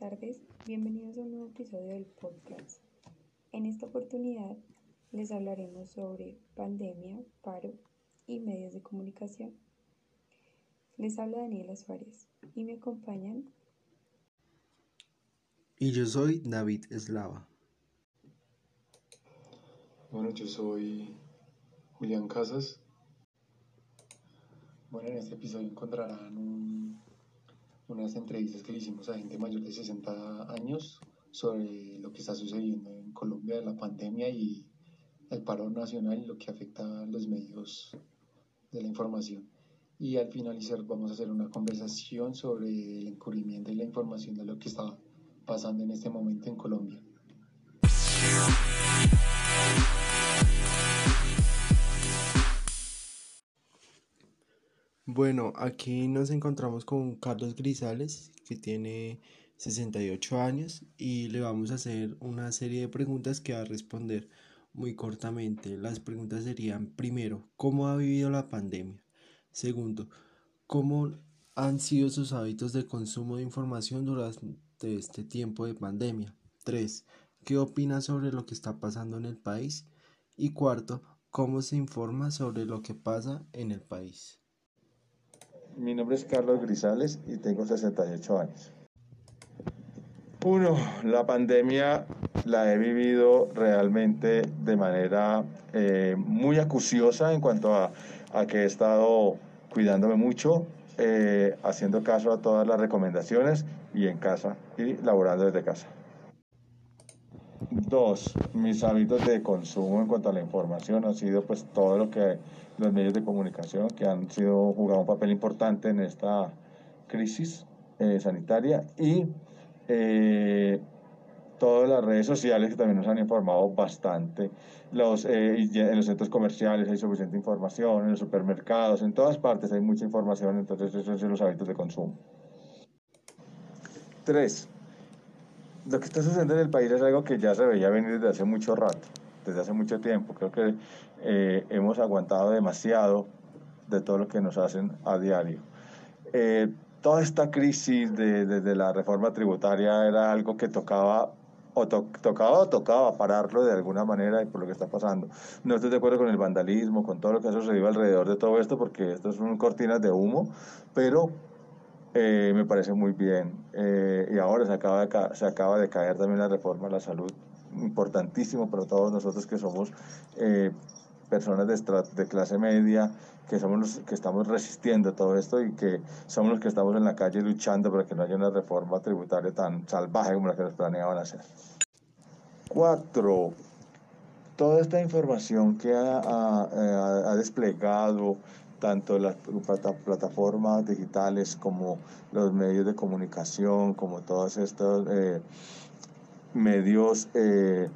tardes, bienvenidos a un nuevo episodio del podcast. En esta oportunidad les hablaremos sobre pandemia, paro y medios de comunicación. Les habla Daniela Suárez y me acompañan. Y yo soy David Eslava. Bueno, yo soy Julián Casas. Bueno, en este episodio encontrarán un unas entrevistas que le hicimos a gente mayor de 60 años sobre lo que está sucediendo en Colombia la pandemia y el paro nacional y lo que afecta a los medios de la información. Y al finalizar vamos a hacer una conversación sobre el encubrimiento y la información de lo que está pasando en este momento en Colombia. Bueno, aquí nos encontramos con Carlos Grisales, que tiene 68 años, y le vamos a hacer una serie de preguntas que va a responder muy cortamente. Las preguntas serían, primero, ¿cómo ha vivido la pandemia? Segundo, ¿cómo han sido sus hábitos de consumo de información durante este tiempo de pandemia? Tres, ¿qué opina sobre lo que está pasando en el país? Y cuarto, ¿cómo se informa sobre lo que pasa en el país? Mi nombre es Carlos Grisales y tengo 68 años. Uno, la pandemia la he vivido realmente de manera eh, muy acuciosa en cuanto a, que he estado cuidándome mucho, eh, haciendo caso a todas las recomendaciones y en casa y laborando desde casa. Dos, mis hábitos de consumo en cuanto a la información han sido pues todo lo que los medios de comunicación que han sido jugado un papel importante en esta crisis eh, sanitaria y eh, todas las redes sociales que también nos han informado bastante. Los, eh, en los centros comerciales hay suficiente información, en los supermercados, en todas partes hay mucha información, entonces esos son los hábitos de consumo. Tres, lo que está sucediendo en el país es algo que ya se veía venir desde hace mucho rato, desde hace mucho tiempo. Creo que eh, hemos aguantado demasiado de todo lo que nos hacen a diario. Eh, toda esta crisis de, de, la reforma tributaria era algo que tocaba o tocaba o tocaba pararlo de alguna manera y por lo que está pasando. No estoy de acuerdo con el vandalismo, con todo lo que ha sucedido alrededor de todo esto, porque esto son cortinas de humo, pero eh, me parece muy bien. Eh, y ahora se acaba, de se acaba de caer también la reforma a la salud, importantísimo para todos nosotros que somos eh, personas de, de, clase media, que somos los que estamos resistiendo todo esto y que somos los que estamos en la calle luchando para que no haya una reforma tributaria tan salvaje como la que nos planeaban hacer. Cuatro, toda esta información que ha, ha, ha desplegado tanto las plataformas digitales como los medios de comunicación, como todos estos eh, medios eh,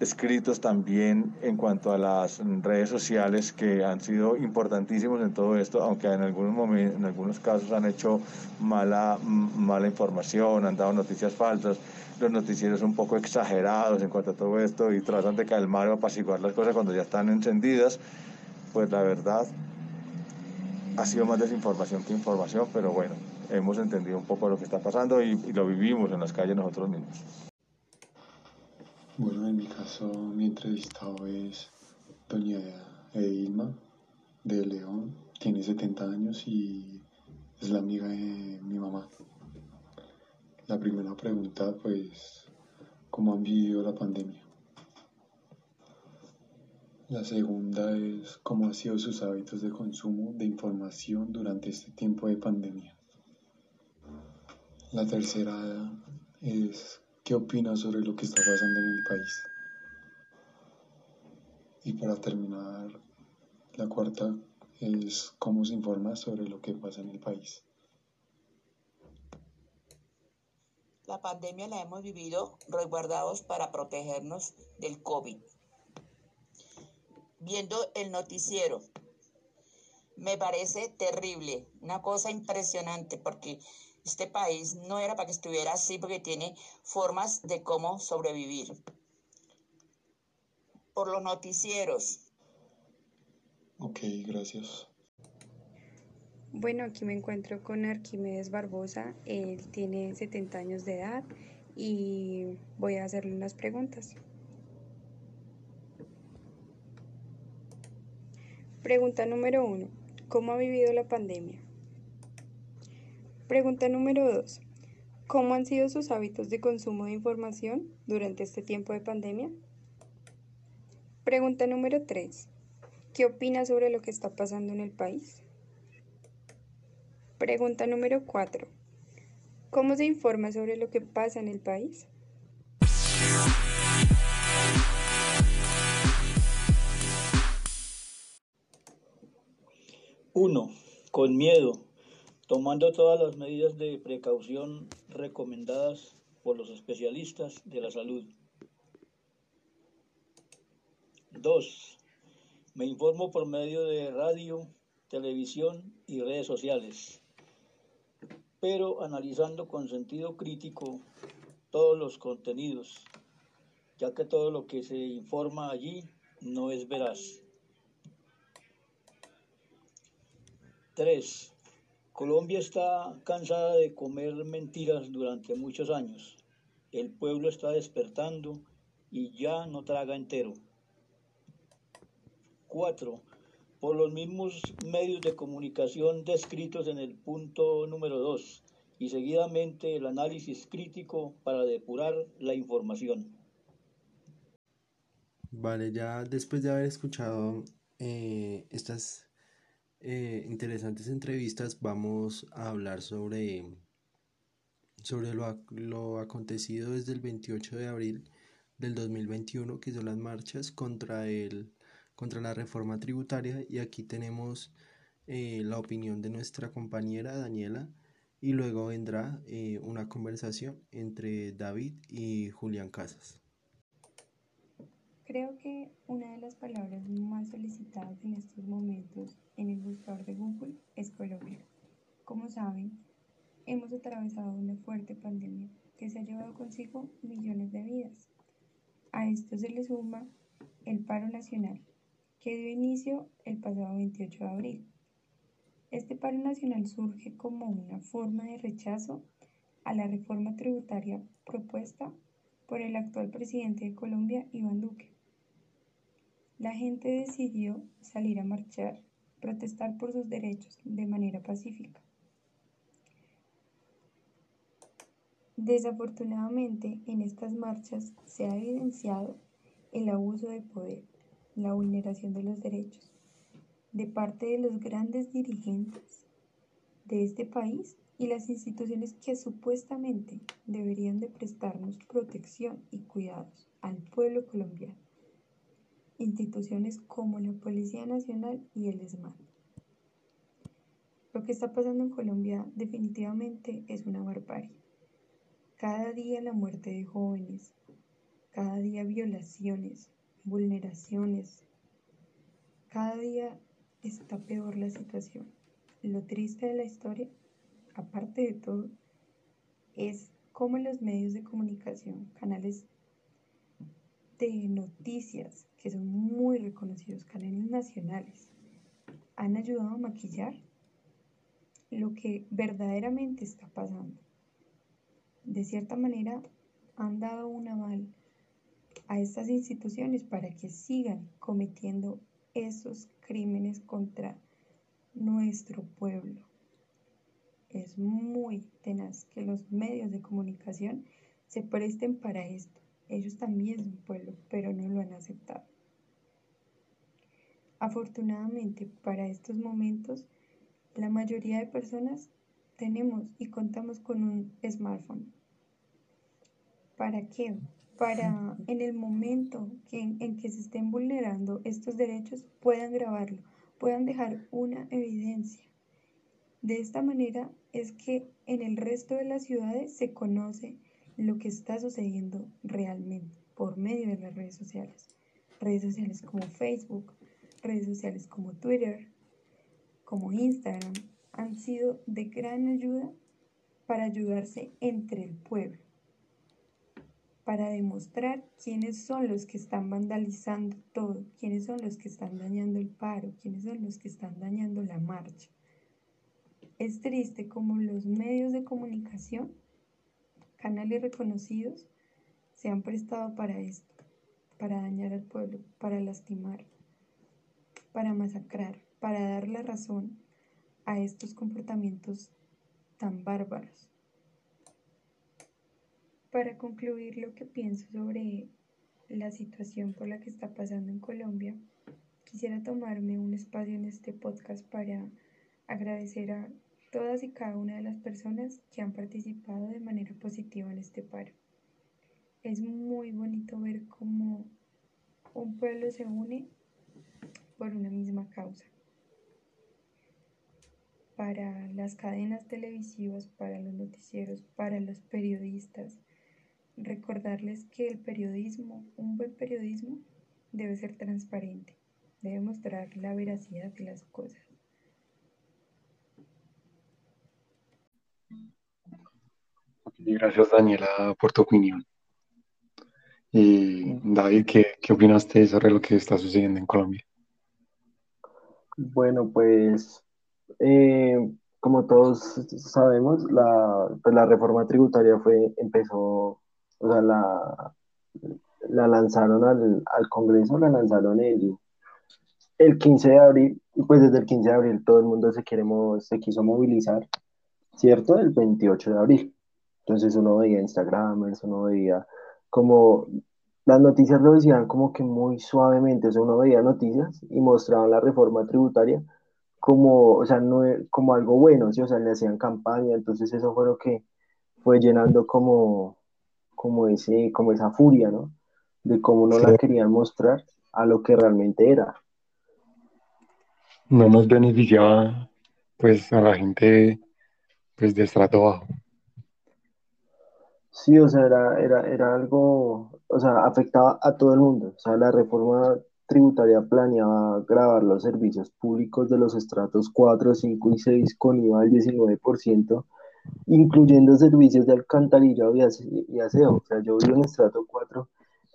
escritos también en cuanto a las redes sociales que han sido importantísimos en todo esto, aunque en algunos, momentos, en algunos casos han hecho mala, mala información, han dado noticias falsas, los noticieros un poco exagerados en cuanto a todo esto y tratan de calmar o apaciguar las cosas cuando ya están encendidas, pues la verdad ha sido más desinformación que información, pero bueno, hemos entendido un poco lo que está pasando y, lo vivimos en las calles nosotros mismos. Bueno, en mi caso, mi entrevistado es doña Edilma de León, tiene 70 años y es la amiga de mi mamá. La primera pregunta, pues, ¿cómo han vivido la pandemia? La segunda es cómo han sido sus hábitos de consumo de información durante este tiempo de pandemia. La tercera es qué opina sobre lo que está pasando en el país. Y para terminar, la cuarta es cómo se informa sobre lo que pasa en el país. La pandemia la hemos vivido resguardados para protegernos del COVID viendo el noticiero. Me parece terrible, una cosa impresionante, porque este país no era para que estuviera así, porque tiene formas de cómo sobrevivir. Por los noticieros. Ok, gracias. Bueno, aquí me encuentro con Arquímedes Barbosa. Él tiene 70 años de edad y voy a hacerle unas preguntas. Pregunta número 1. ¿Cómo ha vivido la pandemia? Pregunta número 2. ¿Cómo han sido sus hábitos de consumo de información durante este tiempo de pandemia? Pregunta número 3. ¿Qué opina sobre lo que está pasando en el país? Pregunta número 4. ¿Cómo se informa sobre lo que pasa en el país? Uno, con miedo, tomando todas las medidas de precaución recomendadas por los especialistas de la salud. 2. Me informo por medio de radio, televisión y redes sociales pero analizando con sentido crítico todos los contenidos, ya que todo lo que se informa allí no es veraz. 3. Colombia está cansada de comer mentiras durante muchos años. El pueblo está despertando y ya no traga entero. 4 por los mismos medios de comunicación descritos en el punto número 2 y seguidamente el análisis crítico para depurar la información. Vale, ya después de haber escuchado eh, estas eh, interesantes entrevistas, vamos a hablar sobre, sobre lo, lo acontecido desde el 28 de abril del 2021, que son las marchas contra el contra la reforma tributaria y aquí tenemos eh, la opinión de nuestra compañera Daniela y luego vendrá eh, una conversación entre David y Julián Casas. Creo que una de las palabras más solicitadas en estos momentos en el buscador de Google es Colombia. Como saben, hemos atravesado una fuerte pandemia que se ha llevado consigo millones de vidas. A esto se le suma el paro nacional, que dio inicio el pasado 28 de abril. Este paro nacional surge como una forma de rechazo a la reforma tributaria propuesta por el actual presidente de Colombia, Iván Duque. La gente decidió salir a marchar, protestar por sus derechos de manera pacífica. Desafortunadamente, en estas marchas se ha evidenciado el abuso de poder la vulneración de los derechos de parte de los grandes dirigentes de este país y las instituciones que supuestamente deberían de prestarnos protección y cuidados al pueblo colombiano. Instituciones como la Policía Nacional y el ESMAD. Lo que está pasando en Colombia definitivamente es una barbarie. Cada día la muerte de jóvenes, cada día violaciones, vulneraciones. Cada día está peor la situación. Lo triste de la historia, aparte de todo, es cómo los medios de comunicación, canales de noticias que son muy reconocidos, canales nacionales, han ayudado a maquillar lo que verdaderamente está pasando. De cierta manera, han dado un aval a estas instituciones para que sigan cometiendo esos crímenes contra nuestro pueblo. Es muy tenaz que los medios de comunicación se presten para esto. Ellos también son pueblo, pero no lo han aceptado. Afortunadamente, para estos momentos, la mayoría de personas tenemos y contamos con un smartphone. ¿Para qué? para en el momento en que se estén vulnerando estos derechos puedan grabarlo, puedan dejar una evidencia. De esta manera es que en el resto de las ciudades se conoce lo que está sucediendo realmente por medio de las redes sociales. Redes sociales como Facebook, redes sociales como Twitter, como Instagram, han sido de gran ayuda para ayudarse entre el pueblo para demostrar quiénes son los que están vandalizando todo, quiénes son los que están dañando el paro, quiénes son los que están dañando la marcha. Es triste como los medios de comunicación, canales reconocidos, se han prestado para esto, para dañar al pueblo, para lastimar, para masacrar, para dar la razón a estos comportamientos tan bárbaros. Para concluir lo que pienso sobre la situación por la que está pasando en Colombia, quisiera tomarme un espacio en este podcast para agradecer a todas y cada una de las personas que han participado de manera positiva en este paro. Es muy bonito ver cómo un pueblo se une por una misma causa para las cadenas televisivas, para los noticieros, para los periodistas. Recordarles que el periodismo, un buen periodismo, debe ser transparente, debe mostrar la veracidad de las cosas. Gracias Daniela por tu opinión. Y David, ¿qué, qué opinaste sobre lo que está sucediendo en Colombia? Bueno, pues eh, como todos sabemos, la, pues la reforma tributaria fue, empezó, o sea, la, la lanzaron al, al Congreso, la lanzaron el, el 15 de abril, y pues desde el 15 de abril todo el mundo se, quiere, se quiso movilizar, ¿cierto? El 28 de abril. Entonces uno veía Instagram, uno veía como las noticias lo decían como que muy suavemente, o sea, uno veía noticias y mostraban la reforma tributaria como, o sea, no, como algo bueno, ¿sí? o sea, le hacían campaña, entonces eso fue lo que fue llenando como, como, ese, como esa furia, ¿no? De cómo no la querían mostrar a lo que realmente era. No nos beneficiaba, pues, a la gente, pues, de estrato bajo. Sí, o sea, era, era, era algo, o sea, afectaba a todo el mundo. O sea, la reforma tributaria planeaba grabar los servicios públicos de los estratos 4, 5 y 6 con IVA del 19%, incluyendo servicios de alcantarillado y aseo. O sea, yo vivo en estrato 4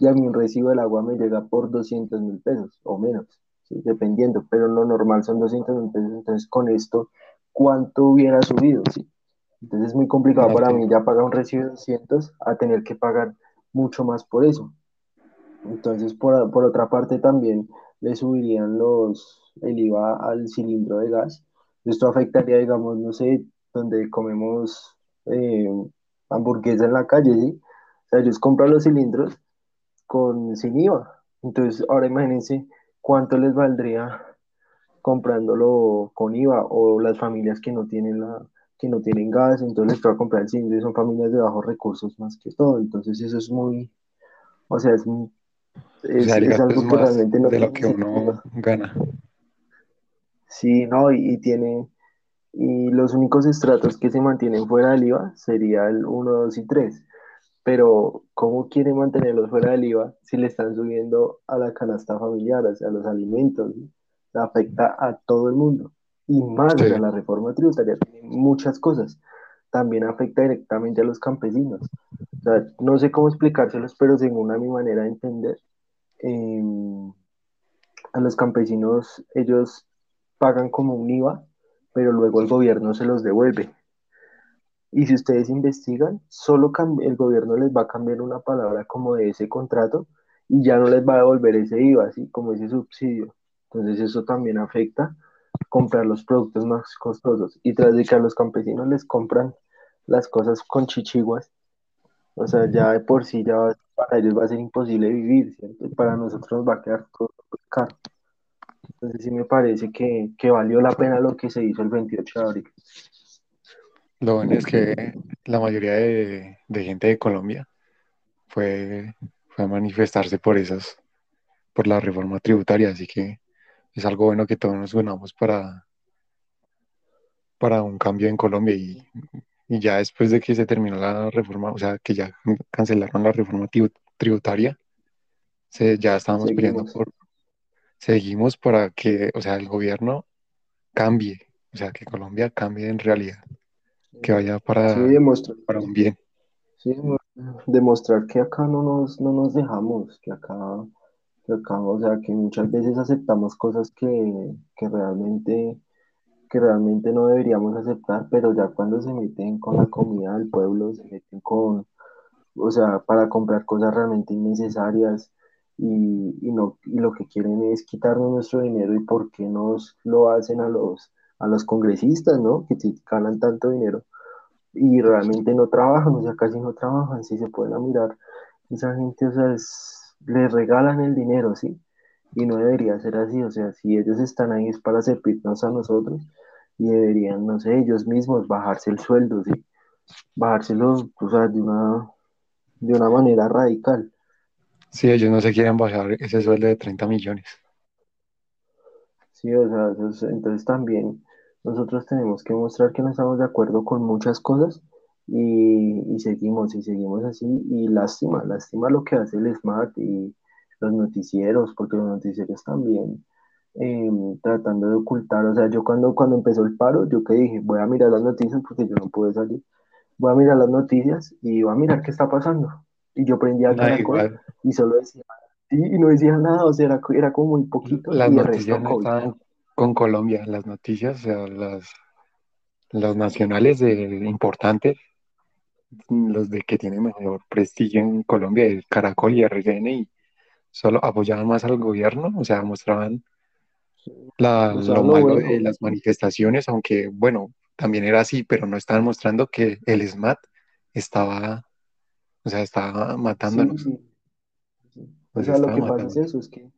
y a mí un recibo del agua me llega por 200 mil pesos o menos, dependiendo, pero lo normal son 200 mil pesos. Entonces, con esto, ¿cuánto hubiera subido? Entonces es muy complicado para mí ya pagar un recibo de 200 a tener que pagar mucho más por eso. Entonces, por, por, otra parte, también le subirían los, el IVA al cilindro de gas. Esto afectaría, digamos, no sé, donde comemos eh, hamburguesa en la calle, ¿sí? O sea, ellos compran los cilindros con, sin IVA. Entonces, ahora imagínense cuánto les valdría comprándolo con IVA o las familias que no tienen la que no tienen gas, entonces les toca comprar el cilindro y son familias de bajos recursos más que todo. Entonces, eso es muy, o sea, es, es, algo que realmente no de lo que uno gana. Sí, no, y, tiene, y los únicos estratos que se mantienen fuera del IVA sería el 1, 2 y 3. Pero, ¿cómo quiere mantenerlos fuera del IVA si le están subiendo a la canasta familiar, o sea, a los alimentos? Afecta a todo el mundo. Y más, de la reforma tributaria tiene muchas cosas. También afecta directamente a los campesinos. O sea, no sé cómo explicárselos, pero según a mi manera de entender, Em, a los campesinos ellos pagan como un IVA, pero luego el gobierno se los devuelve. Y si ustedes investigan, solo el gobierno les va a cambiar una palabra como de ese contrato y ya no les va a devolver ese IVA, así como ese subsidio. Entonces eso también afecta comprar los productos más costosos. Y tras de que a los campesinos les compran las cosas con chichiguas, o sea, ya de por sí ya para ellos va a ser imposible vivir, ¿cierto? Y para nosotros nos va a quedar todo caro. Entonces sí me parece que, que valió la pena lo que se hizo el 28 de abril. Lo bueno es que la mayoría de, de gente de Colombia fue, fue, a manifestarse por esas, por la reforma tributaria, así que es algo bueno que todos nos unamos para, para un cambio en Colombia y y ya después de que se terminó la reforma, o sea, que ya cancelaron la reforma tributaria, se, ya estábamos pidiendo por, seguimos para que, o sea, el gobierno cambie, o sea, que Colombia cambie en realidad, que vaya para, para un bien. Sí, demostrar que acá no nos, no nos dejamos, que acá, o sea, que muchas veces aceptamos cosas que, que realmente que realmente no deberíamos aceptar, pero ya cuando se meten con la comida del pueblo, se meten con, o sea, para comprar cosas realmente innecesarias y, y no, y lo que quieren es quitarnos nuestro dinero y por qué nos lo hacen a los, a los congresistas, ¿no? Que ganan tanto dinero y realmente no trabajan, o sea, casi no trabajan, si se pueden mirar, esa gente, o sea, les regalan el dinero, ¿sí? Y no debería ser así, o sea, si ellos están ahí es para servirnos a nosotros y deberían, no sé, ellos mismos bajarse el sueldo, ¿sí? Bajárselos, o sea, de una, de una manera radical. Sí, ellos no se quieren bajar ese sueldo de 30 millones. Sí, o sea, entonces también nosotros tenemos que mostrar que no estamos de acuerdo con muchas cosas y, y seguimos y seguimos así y lástima, lástima lo que hace el SMART y los noticieros, porque los noticieros también em, tratando de ocultar, o sea, yo cuando, cuando empezó el paro, yo que dije, voy a mirar las noticias porque yo no pude salir, voy a mirar las noticias y voy a mirar qué está pasando. Y yo prendía Caracol y solo decía, y no decía nada, o sea, era, era como muy poquito. Las noticias no estaban con Colombia, las noticias, o sea, las, los nacionales de, importantes, los de que tienen mejor prestigio en Colombia, el Caracol y RCN, y solo apoyaban más al gobierno, o sea, mostraban la, lo, malo de las manifestaciones, aunque bueno, también era así, pero no estaban mostrando que el SMAT estaba, o sea, estaba matándonos. O sea, lo que pasa es eso, es que,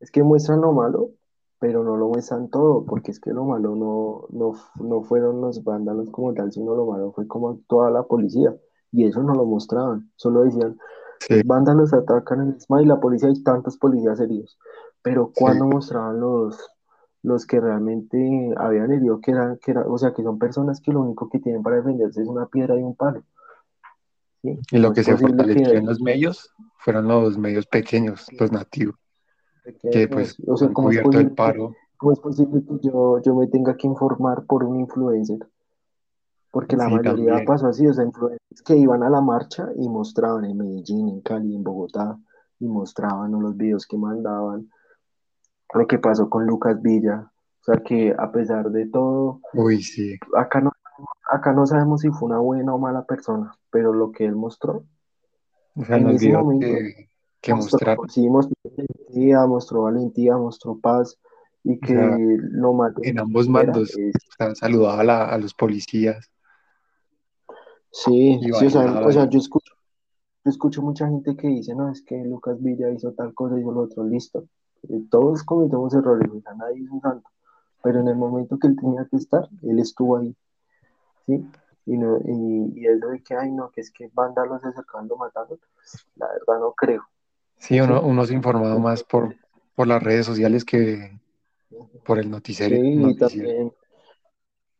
es que muestran lo malo, pero no lo muestran todo, porque es que lo malo no, no, no fueron los vándalos como tal, sino lo malo fue como toda la policía, y eso no lo mostraban, solo decían, los vándalos atacan el ESMA y la policía, hay tantos policías heridos, pero cuando mostraban los, los que realmente habían herido, que eran, que era, o sea, que son personas que lo único que tienen para defenderse es una piedra y un palo. Y lo que se fortaleció en los medios fueron los medios pequeños, los nativos que pues o sea, ¿cómo cubierto el paro. ¿Cómo es posible que yo, yo me tenga que informar por un influencer? Porque la mayoría pasó así, o sea, influencers que iban a la marcha y mostraban en Medellín, en Cali, en Bogotá, y mostraban los videos que mandaban. Lo que pasó con Lucas Villa, o sea que a pesar de todo, Uy, sí. acá, no, acá no sabemos si fue una buena o mala persona, pero lo que él mostró, o sea, en ese momento, que, mostró, Sí, mostró valentía, mostró valentía, mostró paz y que lo más En ambos mandos, saludaba a, los policías. Sí, sí o, sea, o sea, yo escucho, yo escucho mucha gente que dice, no, es que Lucas Villa hizo tal cosa, hizo lo otro, listo. Eh, todos cometemos errores, o sea, nadie es un santo, pero en el momento que él tenía que estar, él estuvo ahí, ¿sí? Y, no, y, y eso de que, ay, no, que es que vándalos acercando, matando, la verdad no creo. Sí, uno, uno se informado más por, por las redes sociales que por el noticiero. y también,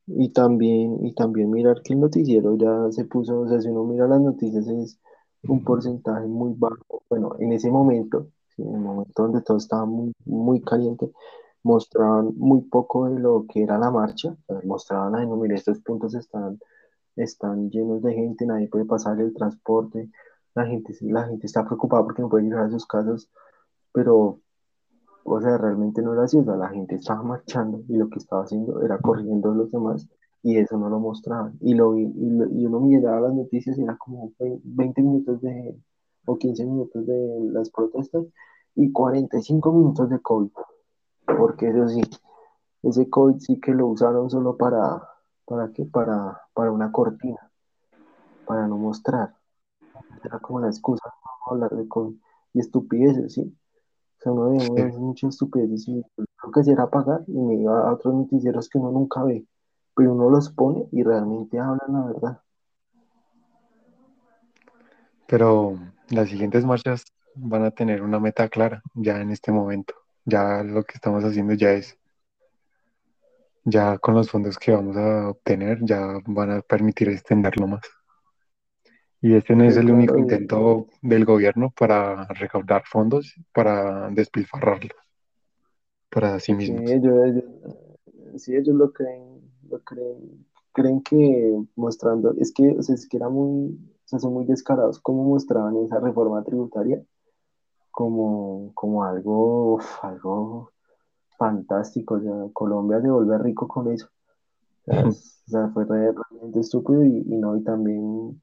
y también, y también mirar que el noticiero ya se puso, o sea, si uno mira las noticias es un porcentaje muy bajo. Bueno, en ese momento, en el momento donde todo estaba muy, muy caliente, mostraban muy poco de lo que era la marcha, mostraban, ay, no, mire, estos puntos están, están llenos de gente, nadie puede pasar el transporte, la gente, la gente está preocupada porque no puede llegar a sus casas, pero, o sea, realmente no era así, la gente estaba marchando y lo que estaba haciendo era corriendo a los demás y eso no lo mostraban. Y, lo, y, y uno miraba las noticias y era como 20 minutos de, o 15 minutos de las protestas y 45 minutos de COVID, porque eso sí, ese COVID sí que lo usaron solo para, ¿para qué? Para, para una cortina, para no mostrar era como la excusa para hablar de COVID y estupideces, ¿sí? O sea, uno ve muchas estupideces y creo que era pagar y me iba a otros noticieros que uno nunca ve, pero uno los pone y realmente hablan la verdad. Pero las siguientes marchas van a tener una meta clara ya en este momento. Ya lo que estamos haciendo ya es, ya con los fondos que vamos a obtener, ya van a permitir extenderlo más. Y este no es el único intento del gobierno para recaudar fondos, para despilfarrarlo para sí mismos. Sí, ellos, sí, ellos lo creen, lo creen, creen que mostrando, es que, o sea, es que era muy, o sea, son muy descarados como mostraban esa reforma tributaria como, como algo, algo fantástico, o sea, Colombia se vuelve rico con eso, O sea, fue realmente estúpido y, y no, y también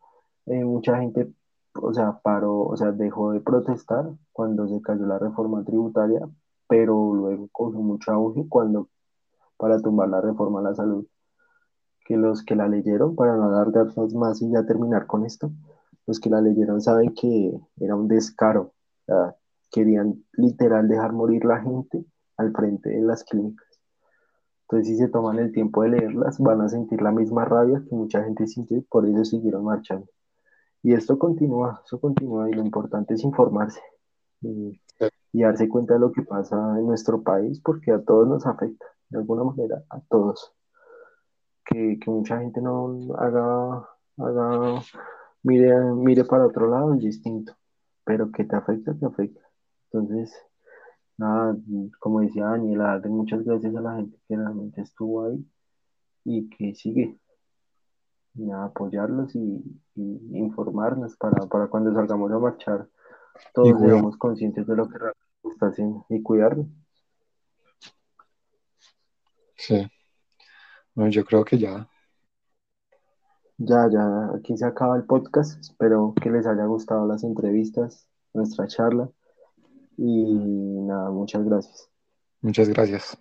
eh, mucha gente, o sea, paró, o sea, dejó de protestar cuando se cayó la reforma tributaria, pero luego cogió mucho auge cuando, para tumbar la reforma a la salud, que los que la leyeron, para no alargarnos más y ya terminar con esto, los que la leyeron saben que era un descaro, o querían literal dejar morir la gente al frente de las clínicas. Entonces, si se toman el tiempo de leerlas, van a sentir la misma rabia que mucha gente sintió y por eso siguieron marchando. Y esto continúa, eso continúa y lo importante es informarse y, y darse cuenta de lo que pasa en nuestro país porque a todos nos afecta, de alguna manera, a todos. Que, mucha gente no haga, haga mire, mire para otro lado es distinto, pero que te afecta, te afecta. Entonces, nada, como decía Daniela, muchas gracias a la gente que realmente estuvo ahí y que sigue. Y apoyarlos y, y informarnos para, para cuando salgamos a marchar, todos seamos conscientes de lo que realmente está haciendo y cuidarnos. Sí. Bueno, yo creo que ya. Ya, ya, aquí se acaba el podcast. Espero que les haya gustado las entrevistas, nuestra charla. Y nada, muchas gracias. Muchas gracias.